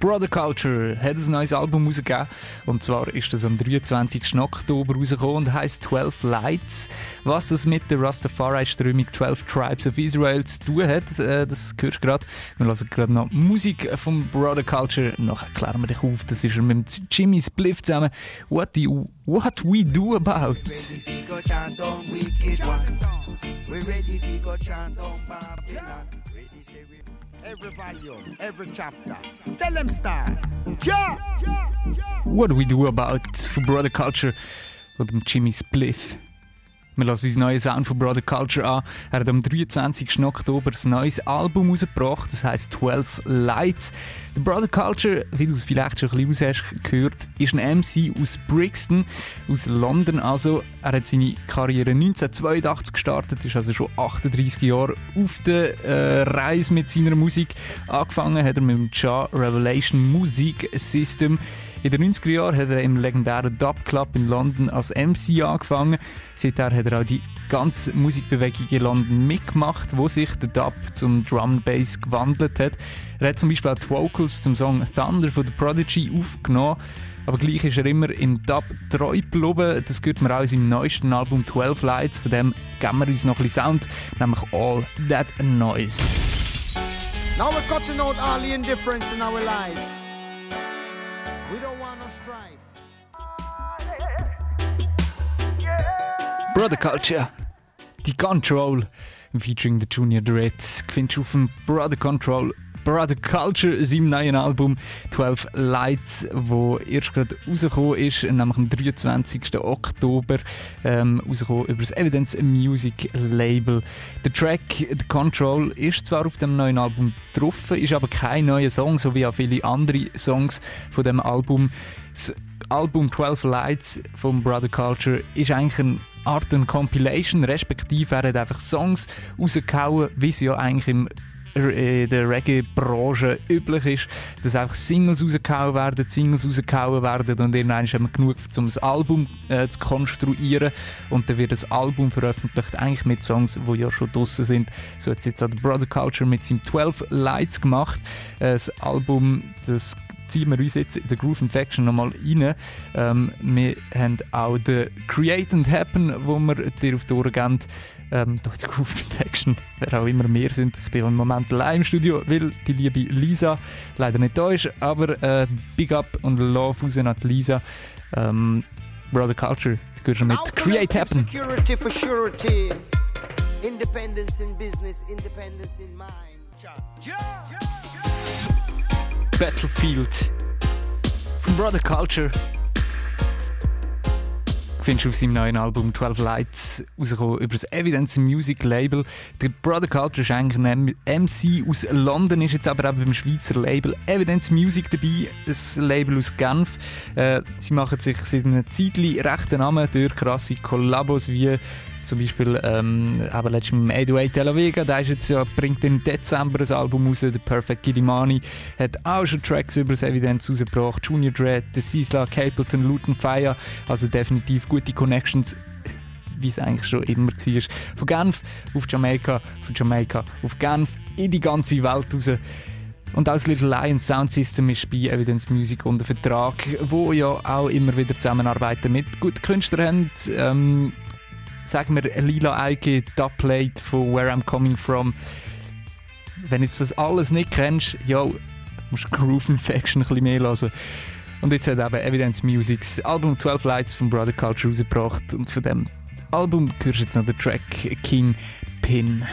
Brother Culture hat ein neues Album rausgegeben. Und zwar ist das am 23. Oktober rausgekommen und heisst 12 Lights. Was es mit der Rastafari-Strömung 12 Tribes of Israel zu tun hat, äh, das hörst du gerade. Wir hören gerade noch Musik vom Brother Culture. Nachher klären wir dich auf. Das ist mit Jimmy Spliff zusammen. What, you, what we do about. We're ready to go chant on Babylon. Every volume, every chapter. Tell them start. Ja! What do we do about Brother Culture und Jimmy Spliff? Wir lassen uns neuen Sound von Brother Culture an. Er hat am 23. Oktober ein neues Album rausgebracht, das heißt 12 Lights. Der Brother Culture, wie du es vielleicht schon ein bisschen hast gehört, ist ein MC aus Brixton, aus London. Also, er hat seine Karriere 1982 gestartet, ist also schon 38 Jahre auf der äh, Reise mit seiner Musik. Angefangen hat er mit dem Ja Revelation Music System. In den 90er Jahren hat er im legendären Dub Club in London als MC angefangen. Seither hat er auch die ganze Musikbewegung in London mitgemacht, wo sich der Dub zum Drum Bass gewandelt hat. Er hat zum Beispiel auch die Vocals zum Song Thunder von The Prodigy aufgenommen. Aber gleich ist er immer im Dub treu geblieben. Das gehört mir auch in seinem neuesten Album 12 Lights. Von dem geben wir uns noch ein bisschen Sound, nämlich All That Noise. Now we're cutting out all the indifference in our life. We don't want no strife. Brother Culture, The Control, featuring the Junior Dread, findest du Brother Control Brother Culture, seinem neuen Album 12 Lights, wo erst gerade rausgekommen ist, nämlich am 23. Oktober, ähm, rausgekommen über das Evidence Music Label. Der Track The Control ist zwar auf dem neuen Album drauf, ist aber kein neuer Song, so wie auch viele andere Songs von dem Album. Das Album 12 Lights von Brother Culture ist eigentlich eine Art eine Compilation, respektive er hat einfach Songs rausgehauen, wie sie ja eigentlich im der Reggae-Branche üblich ist, dass einfach Singles rausgehauen werden, Singles rausgehauen werden und irgendwann haben wir genug, um das Album äh, zu konstruieren und dann wird das Album veröffentlicht, eigentlich mit Songs, die ja schon draussen sind. So hat es jetzt auch der Brother Culture mit seinem 12 Lights gemacht. Äh, das Album, das ziehen wir uns jetzt in der Groove Infection nochmal rein. Ähm, wir haben auch den Create and Happen, wo wir dir auf die Ohren geben ähm, durch die Groove Infection, wer auch immer mehr sind. Ich bin im Moment allein im Studio, weil die liebe Lisa leider nicht da ist, aber äh, Big Up und Love raus an Lisa. Ähm, Brother Culture, die gehört schon mit Create Happen. Security for surety. Independence in business, independence in mind. Ja, ja, ja, Battlefield von Brother Culture findest du auf seinem neuen Album 12 Lights rausgekommen über das Evidence Music Label. Der Brother Culture ist eigentlich ein MC aus London, ist jetzt aber auch beim Schweizer Label Evidence Music dabei, ein Label aus Genf. Äh, sie machen sich seit einem Zeitchen rechten Namen durch krasse Kollabos wie zum Beispiel ähm, aber letztens mit 808 Tel Vega, der ist jetzt ja, bringt im Dezember ein Album raus, der Perfect Gidimani hat auch schon Tracks über das Evidenz rausgebracht, Junior Dread, The Sisla, Capleton, Luton Fire, also definitiv gute Connections wie es eigentlich schon immer war. Von Genf auf Jamaika, von Jamaika auf Genf, in die ganze Welt raus. Und auch das Little Lion Sound System ist bei Evidence Music unter Vertrag, wo ja auch immer wieder zusammenarbeiten mit guten Künstlern. Ähm, sagen wir Lila Eike, Dubplate von Where I'm Coming From. Wenn du das alles nicht kennst, ja, musst du Groove Infection ein bisschen mehr hören. Und jetzt hat eben Evidence Music das Album 12 Lights von Brother Culture rausgebracht und von dem Album hörst du jetzt noch den Track King Pin.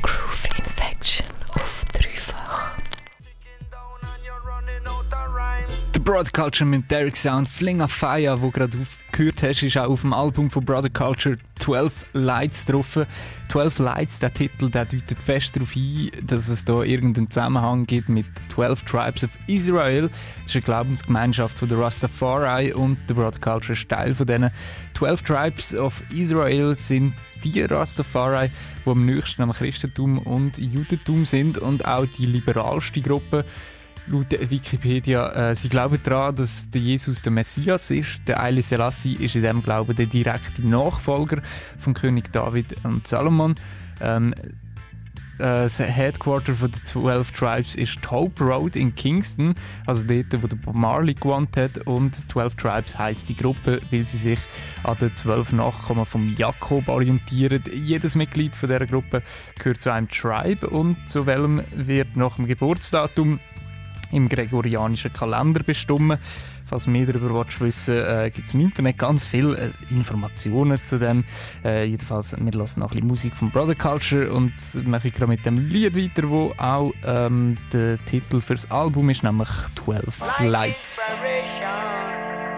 Groove Infection auf dreifach. The Broad Culture mit Derek Sound, Fling of Fire, wo gerade gehört hast, ist auch auf dem Album von Brother Culture 12 Lights drauf. 12 Lights, der Titel, der deutet fest darauf ein, dass es da irgendeinen Zusammenhang gibt mit 12 Tribes of Israel. Das ist eine Glaubensgemeinschaft von der Rastafari und der Brother Culture Teil von diesen 12 Tribes of Israel sind die Rastafari, die am nächsten am Christentum und Judentum sind und auch die liberalste Gruppe laut Wikipedia, äh, sie glauben daran, dass der Jesus der Messias ist. Der Eile Selassie ist in dem Glauben der direkte Nachfolger von König David und Salomon. Ähm, das Headquarter von den 12 Tribes ist Hope Road in Kingston, also dort, wo der Bob Marley gewohnt hat. Und 12 Tribes heisst die Gruppe, weil sie sich an den 12 Nachkommen vom Jakob orientieren. Jedes Mitglied von dieser Gruppe gehört zu einem Tribe und zu welchem wird nach dem Geburtsdatum im gregorianischen Kalender bestimmt. Falls mehr darüber wissen äh, gibt es im Internet ganz viele äh, Informationen zu dem. Äh, jedenfalls, wir hören noch ein bisschen Musik von Brother Culture und mache ich gerade mit dem Lied weiter, wo auch ähm, der Titel fürs Album ist, nämlich 12 Lights.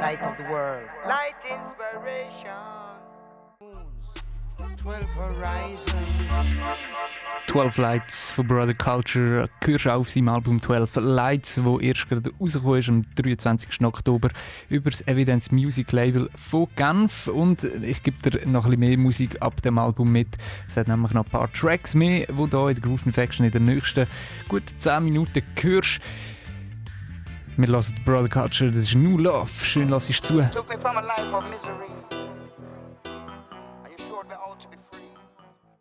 Light of the world. Light inspiration. 12 Horizons. 12 Lights von Brother Culture hörst auf seinem Album 12 Lights, wo erst gerade rausgekommen ist am 23. Oktober über das Evidence Music Label von Genf und ich gebe dir noch ein bisschen mehr Musik ab dem Album mit. Es hat nämlich noch ein paar Tracks mehr, die du in der Groove Infection in den nächsten gut 10 Minuten hörst. Wir lassen Brother Culture, das ist New Love. Schön lass ich zu. Took me from a life of misery.